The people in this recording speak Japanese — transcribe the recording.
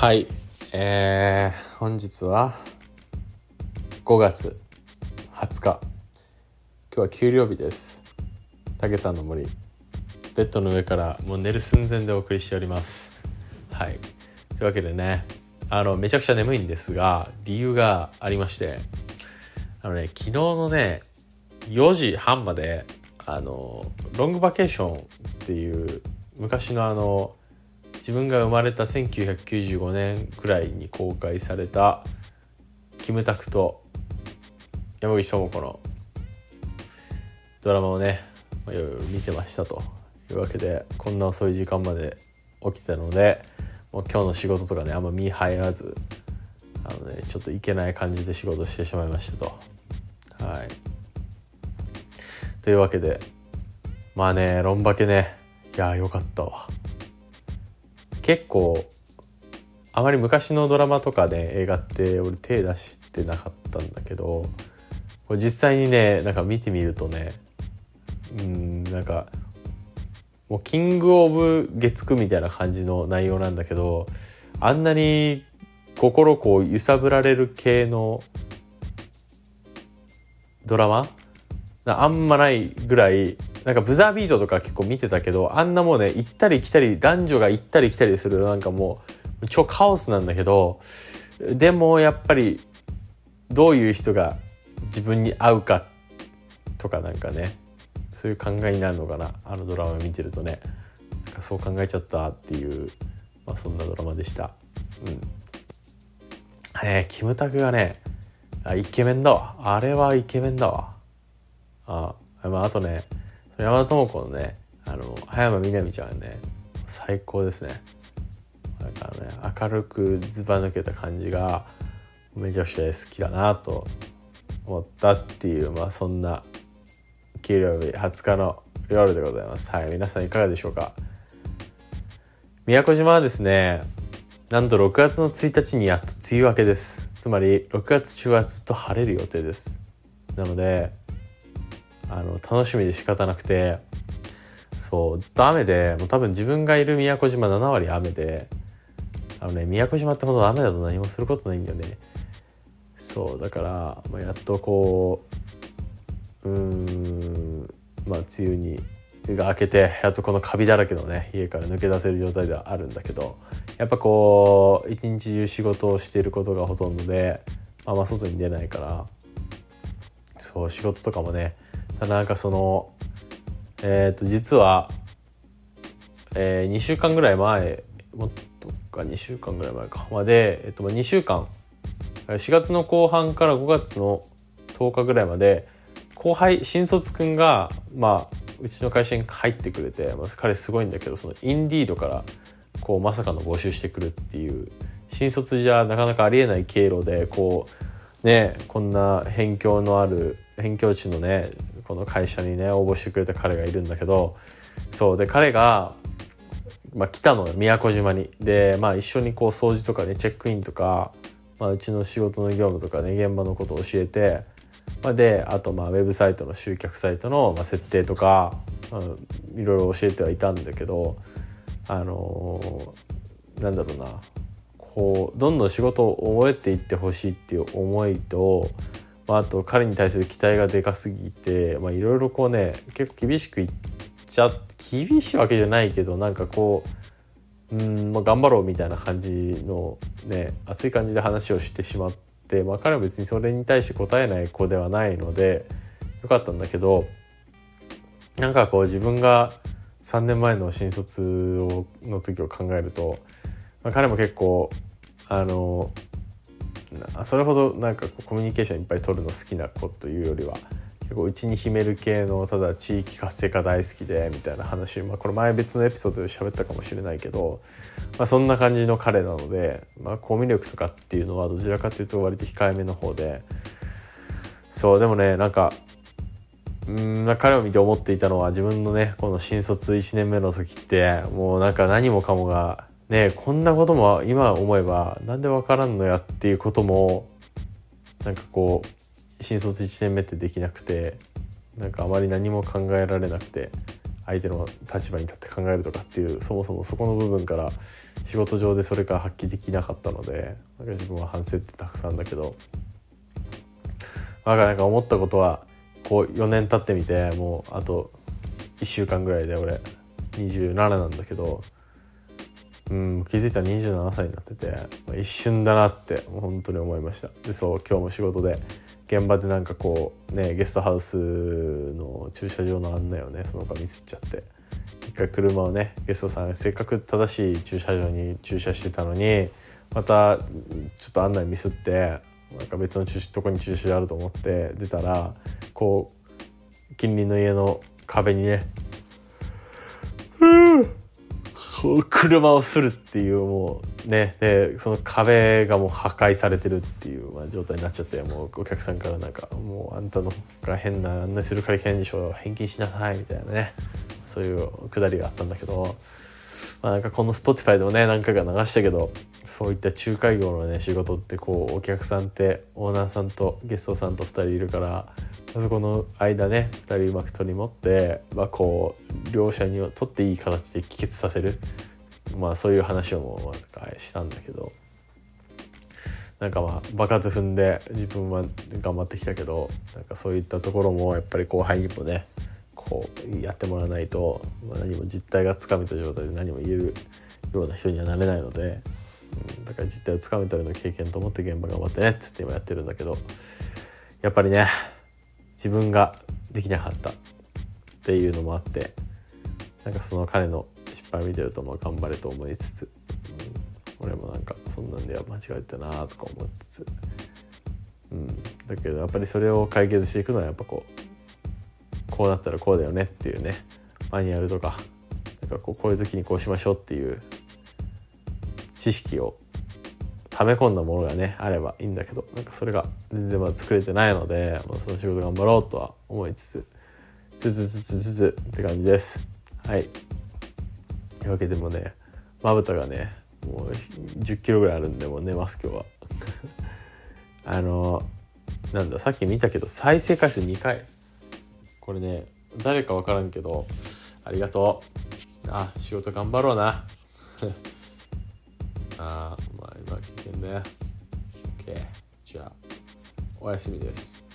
はい、えー、本日は5月20日。今日は給料日です。たけさんの森。ベッドの上からもう寝る寸前でお送りしております。はい。というわけでねあのめちゃくちゃ眠いんですが理由がありましてあのね昨日のね4時半まであのロングバケーションっていう昔のあの自分が生まれた1995年くらいに公開されたキムタクと山口智子のドラマをねいろいろ見てましたと。いうわけでこんな遅い時間まで起きたのでもう今日の仕事とかねあんま身入らずあのねちょっといけない感じで仕事してしまいましたと。はい。というわけでまあねロンバケね。いやよかったわ。結構あまり昔のドラマとかね映画って俺手出してなかったんだけどこれ実際にねなんか見てみるとねうんなんかもうキングオブ月9みたいな感じの内容なんだけどあんなに心こう揺さぶられる系のドラマ？あんまないぐらいなんかブザービートとか結構見てたけどあんなもうね行ったり来たり男女が行ったり来たりするなんかもう超カオスなんだけどでもやっぱりどういう人が自分に合うかとかなんかねそういう考えになるのかなあのドラマ見てるとね。なんかそう考えちゃったっていう、まあ、そんなドラマでした。うん。えー、キムタクがねあイケメンだわ。あれはイケメンだわ。あ,、まあ、あとね山田智子のねあの葉山みなみちゃんはね最高ですね。なんかね明るくずば抜けた感じがめちゃくちゃ好きだなと思ったっていうまあそんな給料日20日の夜でございます。はい皆さんいかがでしょうか。宮古島はですねなんと6月の1日にやっと梅雨明けです。つまり6月中はずっと晴れる予定です。なのであの楽しみで仕方なくてそうずっと雨でもう多分自分がいる宮古島7割雨であのね宮古島ってほど雨だと何もすることないんだよね。そうだから、まあ、やっとこううんまあ梅雨にが明けてやっとこのカビだらけのね家から抜け出せる状態ではあるんだけどやっぱこう一日中仕事をしていることがほとんどで、まあ、ま外に出ないからそう仕事とかもねなんかそのえっ、ー、と実は、えー、2週間ぐらい前もっとか2週間ぐらい前か。まで、えっ、と、2週間。4月の後半から5月の10日ぐらいまで後輩新卒くんがまあうちの会社に入ってくれて、まあ、彼すごいんだけどそのインディードからこうまさかの募集してくるっていう新卒じゃなかなかありえない経路でこうねこんな辺境のある辺境地のねこの会社にね応募してくれた彼がいるんだけどそうで彼が、まあ、来たのよ宮古島に。で、まあ、一緒にこう掃除とかねチェックインとか、まあ、うちの仕事の業務とかね現場のことを教えて、まあ、であとまあウェブサイトの集客サイトのまあ設定とか、まあ、いろいろ教えてはいたんだけどあのー、なんだろうなこうどんどん仕事を覚えていってほしいっていう思いとまあ、あと彼に対する期待がでかすぎていろいろこうね結構厳しくいっちゃ厳しいわけじゃないけどなんかこううん、まあ、頑張ろうみたいな感じのね熱い感じで話をしてしまって、まあ、彼は別にそれに対して答えない子ではないのでよかったんだけどなんかこう自分が3年前の新卒をの時を考えると、まあ、彼も結構あのそれほどなんかコミュニケーションいっぱい取るの好きな子というよりは結構うちに秘める系のただ地域活性化大好きでみたいな話、まあ、これ前別のエピソードで喋ったかもしれないけど、まあ、そんな感じの彼なので、まあ、コミュ力とかっていうのはどちらかというと割と控えめの方でそうでもねなんかうん彼を見て思っていたのは自分のねこの新卒1年目の時ってもうなんか何もかもがねこんなことも今思えばなんで分からんのやっていうこともなんかこう新卒1年目ってできなくてなんかあまり何も考えられなくて相手の立場に立って考えるとかっていうそもそもそこの部分から仕事上でそれか発揮できなかったのでなんか自分は反省ってたくさんだけどだからなんか思ったことはこう4年経ってみてもうあと1週間ぐらいで俺27なんだけどうん気づいたら27歳になってて、まあ、一瞬だなって本当に思いました。でそう今日も仕事で現場でなんかこうねゲストハウスの駐車場の案内をねその子ミスっちゃって一回車をねゲストさんせっかく正しい駐車場に駐車してたのにまたちょっと案内ミスってなんか別のとこに駐車場あると思って出たらこう近隣の家の壁にね車をするっていうもうね。でその壁がもう破壊されてるっていう、まあ、状態になっちゃってもうお客さんからなんかもうあんたのが変な案内するから変でしょ返金しなさいみたいなね。そういうくだりがあったんだけど、まあ、なんかこの Spotify でもね何回か流したけどそういった仲介業のね仕事ってこうお客さんってオーナーさんとゲストさんと2人いるからそこの間ね2人うまく取り持って、まあ、こう両者にとっていい形で帰結させる、まあ、そういう話をもうなんかしたんだけど。なんかまあ場数踏んで自分は頑張ってきたけどなんかそういったところもやっぱり後輩にもねこうやってもらわないと、何も実態がつかめた状態で何も言えるような人にはなれないので、うん、だから実態をつかめたような経験と思って現場頑張ってねっつって今やってるんだけどやっぱりね自分ができなかったっていうのもあってなんかその彼の失敗を見てるとまあ頑張れと思いつつ、うん、俺もなんかそんなんでは間違えたなとか思いつつ、うん、だけどやっぱりそれを解決していくのはやっぱこうこうなったらこうだよねっていうねマニュアルとかなんかこうこういう時にこうしましょうっていう知識を溜め込んだものがねあればいいんだけどなんかそれが全然まだ作れてないので、まあ、その仕事頑張ろうとは思いつつつつつつつつって感じですはいというわけでもねまぶたがねもう10キロぐらいあるんでもう寝ます今日はあのなんださっき見たけど再生回数2回これね誰か分からんけどありがとうあ仕事頑張ろうなあ Look in there. Okay, ciao. O ya すみです。